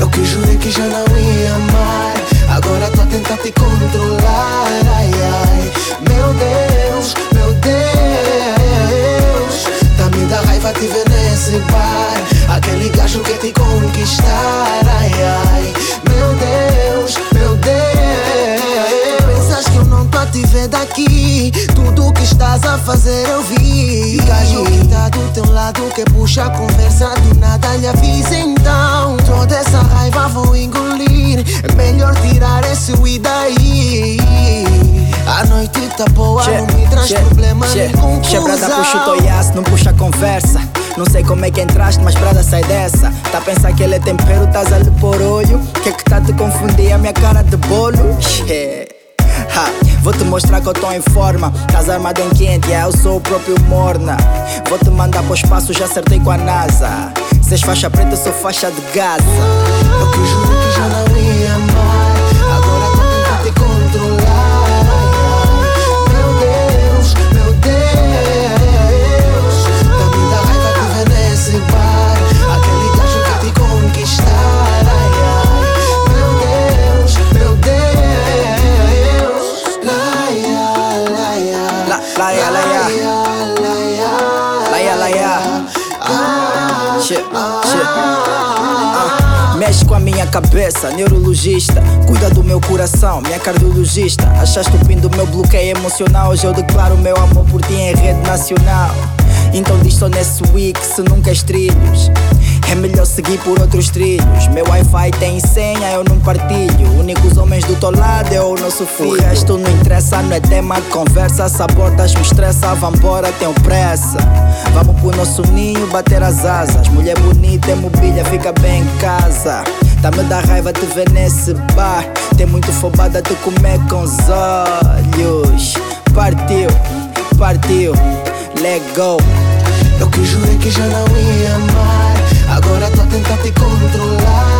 Eu que jurei que já não ia mais. Agora tô a tentar te controlar. Ai, ai. Meu Deus, meu Deus. Tá me dá raiva te ver nesse bar. Aquele gajo que te conquistar. Fazer eu vi. Gajo que tá do teu lado que puxa a conversa do nada lhe avisa então. Toda essa raiva vou engolir. É melhor tirar esse e daí. A noite tá boa, Che, não me traz che, problema che. nem confusão. Chebrada puxa o toiaço, não puxa conversa. Não sei como é que entraste, mas Prada sai dessa. Tá a pensar que ele é tempero, estás ali por olho. Que é que tá te confundir a minha cara de bolo? Yeah. Ha, vou te mostrar que eu tô em forma. Estás armado em quente, yeah, eu sou o próprio Morna. Vou te mandar pro espaço, já acertei com a NASA. Se és faixa preta, eu sou faixa de Gaza. Eu que juro que já não Ah, Mexe com a minha cabeça, neurologista. Cuida do meu coração, minha cardiologista. Achaste o fim do meu bloqueio emocional? Hoje eu declaro meu amor por ti em rede nacional. Então diz só nesse week se nunca és trilhos. É melhor seguir por outros trilhos. Meu Wi-Fi tem senha, eu não partilho. Únicos homens do teu lado é o nosso filho. O resto não interessa, não é tema de conversa. Sabotas me estressa, vambora, tenho pressa. Vamos pro nosso ninho bater as asas. Mulher bonita é mobília, fica bem em casa. Tá me dá raiva te ver nesse bar. Tem muito fobada te comer com os olhos. Partiu, partiu, let go. Eu que jurei que já não ia mais. Agora tô a tentar te controlar.